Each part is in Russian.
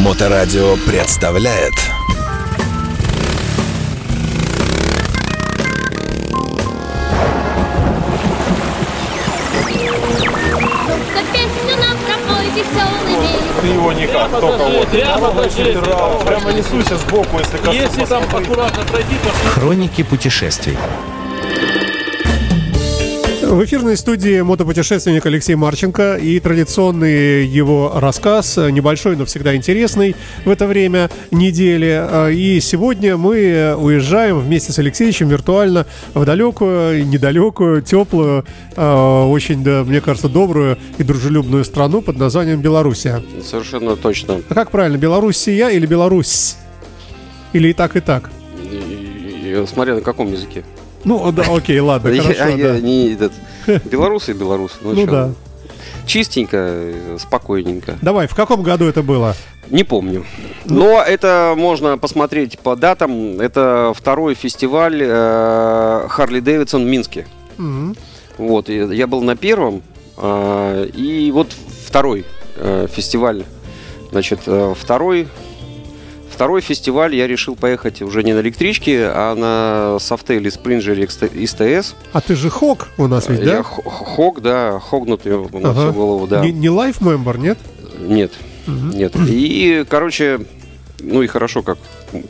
Моторадио представляет. Ты его никак, только вот. Прямо. Прямо, прямо несуйся сбоку, если. Если там аккуратно пройти, то Хроники путешествий. В эфирной студии мотопутешественник Алексей Марченко и традиционный его рассказ, небольшой, но всегда интересный в это время недели. И сегодня мы уезжаем вместе с Алексеевичем виртуально в далекую, недалекую, теплую, э, очень, да, мне кажется, добрую и дружелюбную страну под названием Белоруссия. Совершенно точно. А как правильно, Белоруссия или Беларусь? Или и так, и так? И- и- Смотря на каком языке. Ну, да, окей, ладно, Я- хорошо, я да. не этот. Белорусы и белорусы. Ну, Ну чё. да. Чистенько, э, спокойненько. Давай, в каком году это было? Не помню. Но это можно посмотреть по датам. Это второй фестиваль Харли Дэвидсон в Минске. Мгм. Вот, и я был на первом, а, и вот второй э, фестиваль, значит, э, второй, второй фестиваль я решил поехать уже не на электричке, а на софте или спринджере СТС. А ты же Хок у нас ведь, да? Я хог, да, хогнутый на Ага. всю голову, да. Не, не лайф мембер, нет? Нет, нет. И, короче, ну и хорошо, как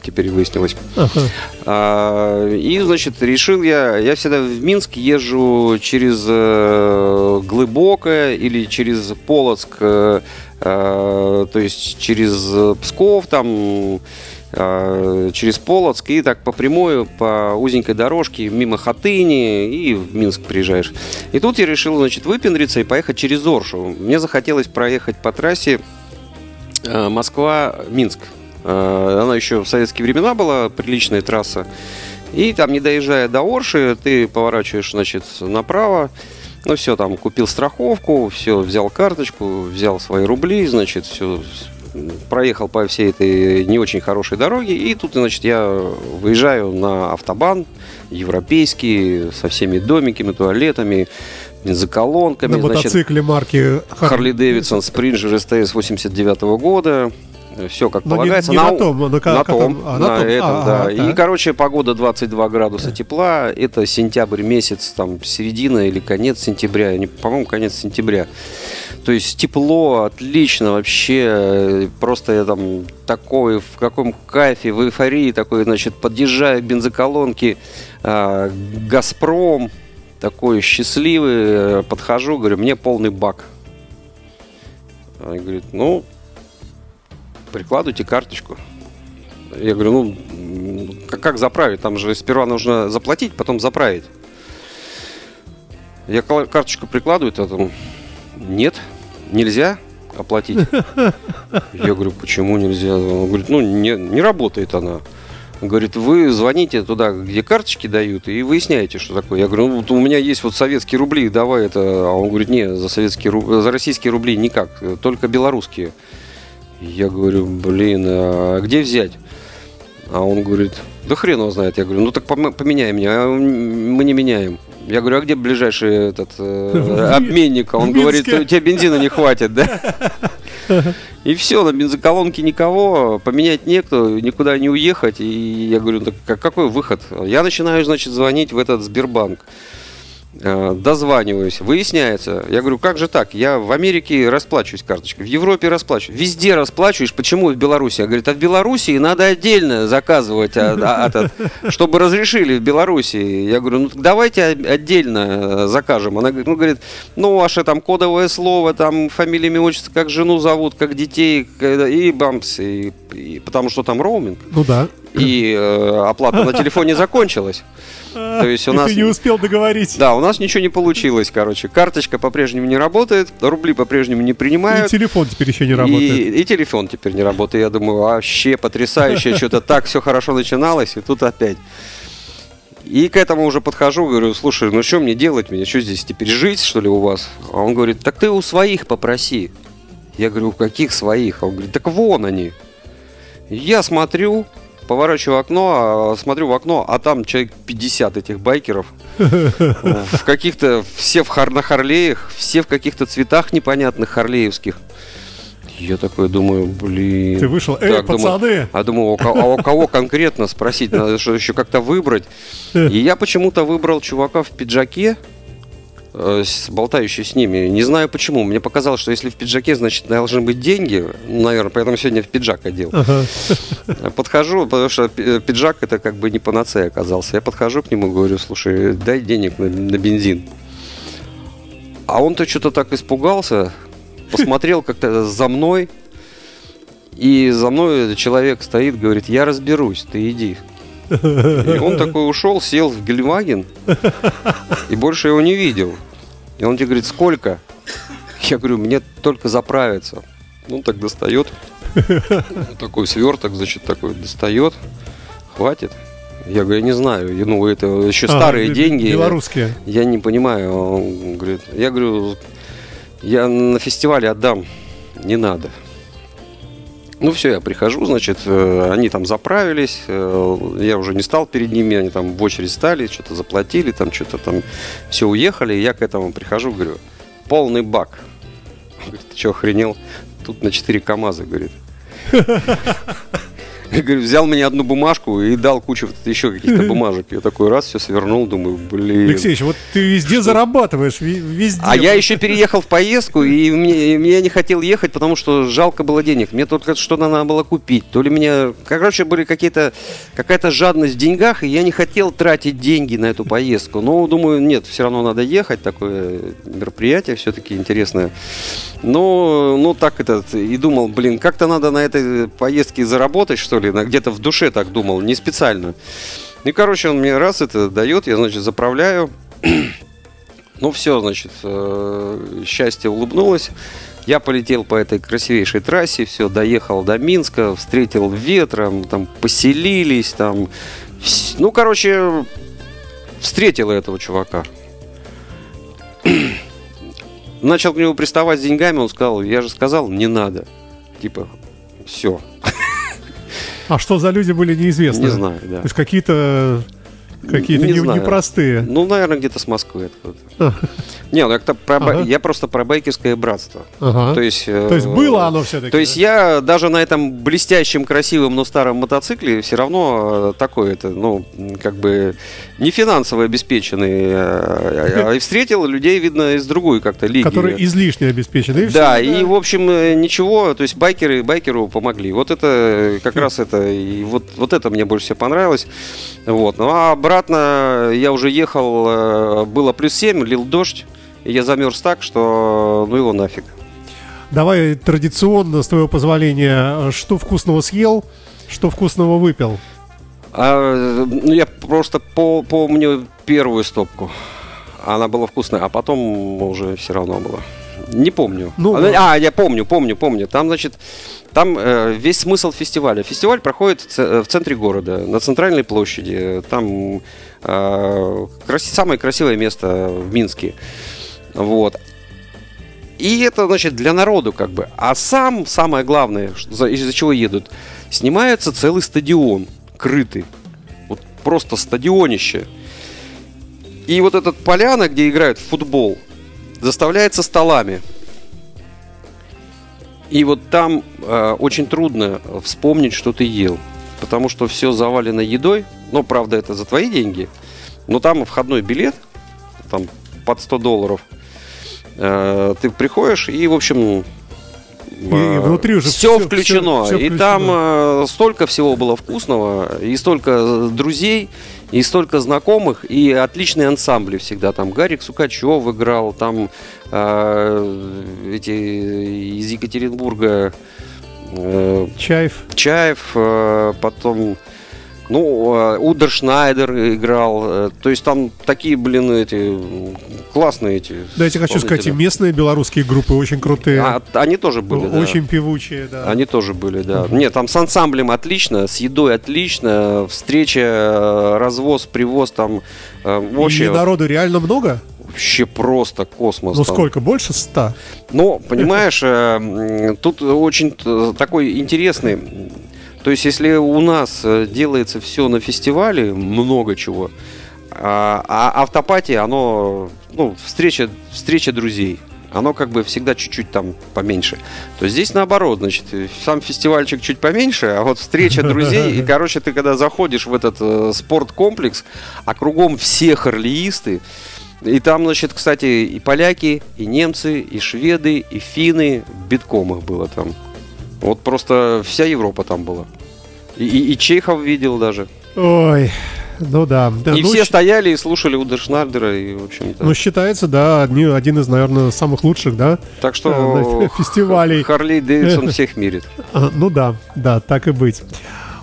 теперь выяснилось. Ага. А, И, значит, решил я, я всегда в Минск езжу через э, Глыбокое или через Полоцк, э, э, то есть через Псков, там, э, через Полоцк, и так по прямой, по узенькой дорожке, мимо Хатыни, и в Минск приезжаешь. И тут я решил, значит, выпендриться и поехать через Оршу. Мне захотелось проехать по трассе Москва-Минск. Э, Она еще в советские времена была приличная трасса. И там, не доезжая до Орши, ты поворачиваешь, значит, направо. Ну, все, там, купил страховку, все, взял карточку, взял свои рубли, значит, все, проехал по всей этой не очень хорошей дороге. И тут, значит, я выезжаю на автобан европейский, со всеми домиками, туалетами, бензоколонками. На значит, мотоцикле марки Харли Дэвидсон Спринджер СТС 89 года. Все как Но не- полагается. не на том, а на ка- на каком? том, А, на на том. этом, А, да. ага, И, так. короче, погода 22 градуса тепла. Это сентябрь месяц, там, середина или конец сентября. Не- По-моему, конец сентября. То есть тепло, отлично вообще. э, Просто я там такой, в каком кайфе, в эйфории такой, значит, подъезжаю к бензоколонке а, Газпром, такой счастливый, э, подхожу, говорю, мне полный бак. Она говорит, ну, прикладывайте карточку. Я говорю, ну, как, как заправить? Там же сперва нужно заплатить, потом заправить. Я карточку прикладываю, а там, нет, нельзя оплатить. Я говорю, почему нельзя? Он говорит, ну, не, не работает она. Он говорит, вы звоните туда, где карточки дают, и выясняете, что такое. Я говорю, ну, вот у меня есть вот советские рубли, давай это. А он говорит, не, за, советские, за российские рубли никак, только белорусские. Я говорю, блин, а где взять? А он говорит, да хрен его знает. Я говорю, ну так пом- поменяй меня. А мы не меняем. Я говорю, а где ближайший этот э, обменник? А Он говорит, у тебя бензина не хватит, да? И все, на бензоколонке никого, поменять некто, никуда не уехать. И я говорю, так как- какой выход? Я начинаю, значит, звонить в этот Сбербанк. Э, Дозваниваюсь, выясняется. Я говорю, как же так? Я в Америке расплачиваюсь карточкой, в Европе расплачиваюсь, везде расплачиваешь. Почему в Беларуси? Я говорю, а в Беларуси надо отдельно заказывать, а- а- чтобы разрешили в Беларуси. Я говорю, ну давайте отдельно э, закажем. Она говорит, ну, говорит, ну ваше там кодовое слово, там фамилия, имя, отчество, как жену зовут, как детей, и бамс, и- потому что там роуминг. Ну да. И э, оплата на телефоне закончилась. То есть у И нас... ты не успел договорить. Да, у нас ничего не получилось, короче. Карточка по-прежнему не работает, рубли по-прежнему не И принимают. телефон теперь еще не работает. И, и телефон теперь не работает. Я думаю, вообще потрясающе, что-то так все хорошо начиналось, и тут опять. И к этому уже подхожу, говорю, слушай, ну что мне делать, мне что здесь теперь жить, что ли, у вас? А он говорит, так ты у своих попроси. Я говорю, у каких своих? А он говорит, так вон они. Я смотрю, поворачиваю окно, а, смотрю в окно, а там человек 50 этих байкеров. В каких-то, все в на Харлеях, все в каких-то цветах непонятных харлеевских. Я такой думаю, блин. Ты вышел, эй, Так, думаю, пацаны! а думаю, у ко- а у кого конкретно спросить, надо что еще как-то выбрать. И я почему-то выбрал чувака в пиджаке, э, болтающий с ними. Не знаю почему. Мне показалось, что если в пиджаке, значит, должны быть деньги. Наверное, поэтому сегодня в пиджак одел. Ага. Подхожу, потому что пи- пиджак это как бы не панацея оказался. Я подхожу к нему и говорю, слушай, дай денег на, на бензин. А он-то что-то так испугался, посмотрел как-то за мной, и за мной человек стоит, говорит, я разберусь, ты иди. И он такой ушел, сел в Гельваген, и больше его не видел. И он тебе говорит, сколько? Я говорю, мне только заправиться. Он так достает, такой сверток, значит, такой достает, хватит. Я говорю, я не знаю, ну это еще А, старые деньги. Белорусские. Я не понимаю. Он говорит, я говорю, я на фестивале отдам, не надо. Ну все, я прихожу, значит, э, они там заправились, э, я уже не стал перед ними, они там в очередь стали, что-то заплатили, там что-то там, все уехали, я к этому прихожу, говорю, полный бак. Говорит, ты что, охренел? Тут на 4 КАМАЗа, говорит. Я говорю, взял мне одну бумажку и дал кучу еще каких-то бумажек. Я такой раз все свернул, думаю, блин. Алексеевич, вот ты везде зарабатываешь, ви- везде. А я еще переехал в поездку, и мне, и я не хотел ехать, потому что жалко было денег. Мне только что-то надо было купить. То ли меня... Короче, были какие-то... Какая-то жадность в деньгах, и я не хотел тратить деньги на эту поездку. Но думаю, нет, все равно надо ехать. Такое мероприятие все-таки интересное. Но, ну, так этот... И думал, блин, как-то надо на этой поездке заработать, что ли. Где-то в душе так думал, не специально. И, короче, он мне раз это дает, я, значит, заправляю. Ну все, значит, э, счастье улыбнулось. Я полетел по этой красивейшей трассе, все, доехал до Минска, встретил ветром, там поселились, там, ну, короче, встретил этого чувака. Начал к нему приставать с деньгами, он сказал, я же сказал, не надо. Типа, все, А что за люди были неизвестно? не знаю, да. То есть какие-то какие-то Не не- знаю. непростые. Ну, наверное, где-то с Москвы откуда-то. Не, ну я-то про Ага. я просто про байкерское братство. Ага. То есть, э, То есть было оно все-таки. То есть я даже на этом блестящем, красивом, но старом мотоцикле все равно э, такой это, ну, как бы не финансово обеспеченный, э, а, а и встретил людей, видно, из другой как-то лиги. которые излишне обеспечены. И Да, и в общем ничего, то есть байкеры байкеру помогли. Вот это как раз это и вот вот это мне больше всего понравилось. Вот. Ну а обратно я уже ехал, было плюс 7, лил дождь, и я замерз так, что ну его нафиг. Давай традиционно, с твоего позволения, э, что вкусного съел, что вкусного выпил. А, ну, я просто по- помню первую стопку. Она была вкусная, а потом уже все равно было. Не помню. Ну, а, я помню, помню, помню. Там, значит, там э, весь смысл фестиваля. Фестиваль проходит в ц- в центре города, на центральной площади. Там э, краси- самое красивое место в Минске. Вот. И это, значит, для народу как бы. А сам, самое главное, из-за чего едут, снимается целый стадион, крытый. Вот просто стадионище. И вот этот поляна, где играют в футбол, заставляется столами. И вот там э, очень трудно вспомнить, что ты ел. Потому что все завалено едой. Но, правда, это за твои деньги. Но там входной билет, там под 100 долларов. Э, ты приходишь и, в общем... И внутри уже все всё- включено. всё- всё и там включено. э, столько всего было вкусного, и столько э, друзей, и столько знакомых, и отличные ансамбли всегда. Там Гарик Сукачев играл, там э, эти из Екатеринбурга э, Чаев. Чаев, э, потом, ну, э, Удер Шнайдер играл. э, То есть там такие, блин, эти классные эти. Да, я тебе хочу сказать, и местные белорусские группы очень крутые. А, они тоже были, да. очень певучие, да. Они тоже были, да. Нет, там с ансамблем отлично, с едой отлично, встреча, э, развоз, привоз там э, И вообще, народу реально много? вообще просто космос. Ну там. сколько? Больше ста? Ну, понимаешь, тут очень такой интересный. То есть, если у нас э, делается все на фестивале, много чего, а, а автопатия, оно, ну, встреча, встреча друзей. оно как бы всегда чуть-чуть там поменьше. То здесь наоборот, значит, э, сам фестивальчик чуть поменьше, а вот встреча друзей, и, короче, ты когда заходишь в этот э, спорткомплекс, а кругом все харлеисты, и там, значит, кстати, и поляки, и немцы, и шведы, и финны, битком их было там. Вот просто вся Европа там была. И, и- и Чехов видел даже. Ой, ну да. да, и ну, все стояли и слушали Удершнардера, и, в общем-то. Ну, считается, да, одни- один из, наверное, самых лучших, да? так что э, фестивалей. Харли Дэвидсон всех мирит. А, Ну да, да, так и быть.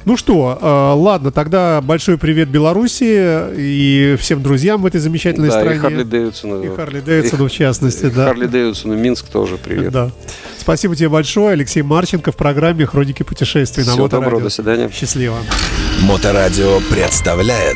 Ну что, э, ладно, тогда большой привет Беларуси и всем друзьям в этой замечательной Да, и стране. Харли Дэвидсону. И Харли Дэвидсону в частности, и да. Харли Дэвидсону Минск тоже привет. Да. Спасибо тебе большое, Алексей Марченко в программе «Хроники путешествий» на Всего Моторадио. доброго, до свидания. Счастливо. Моторадио представляет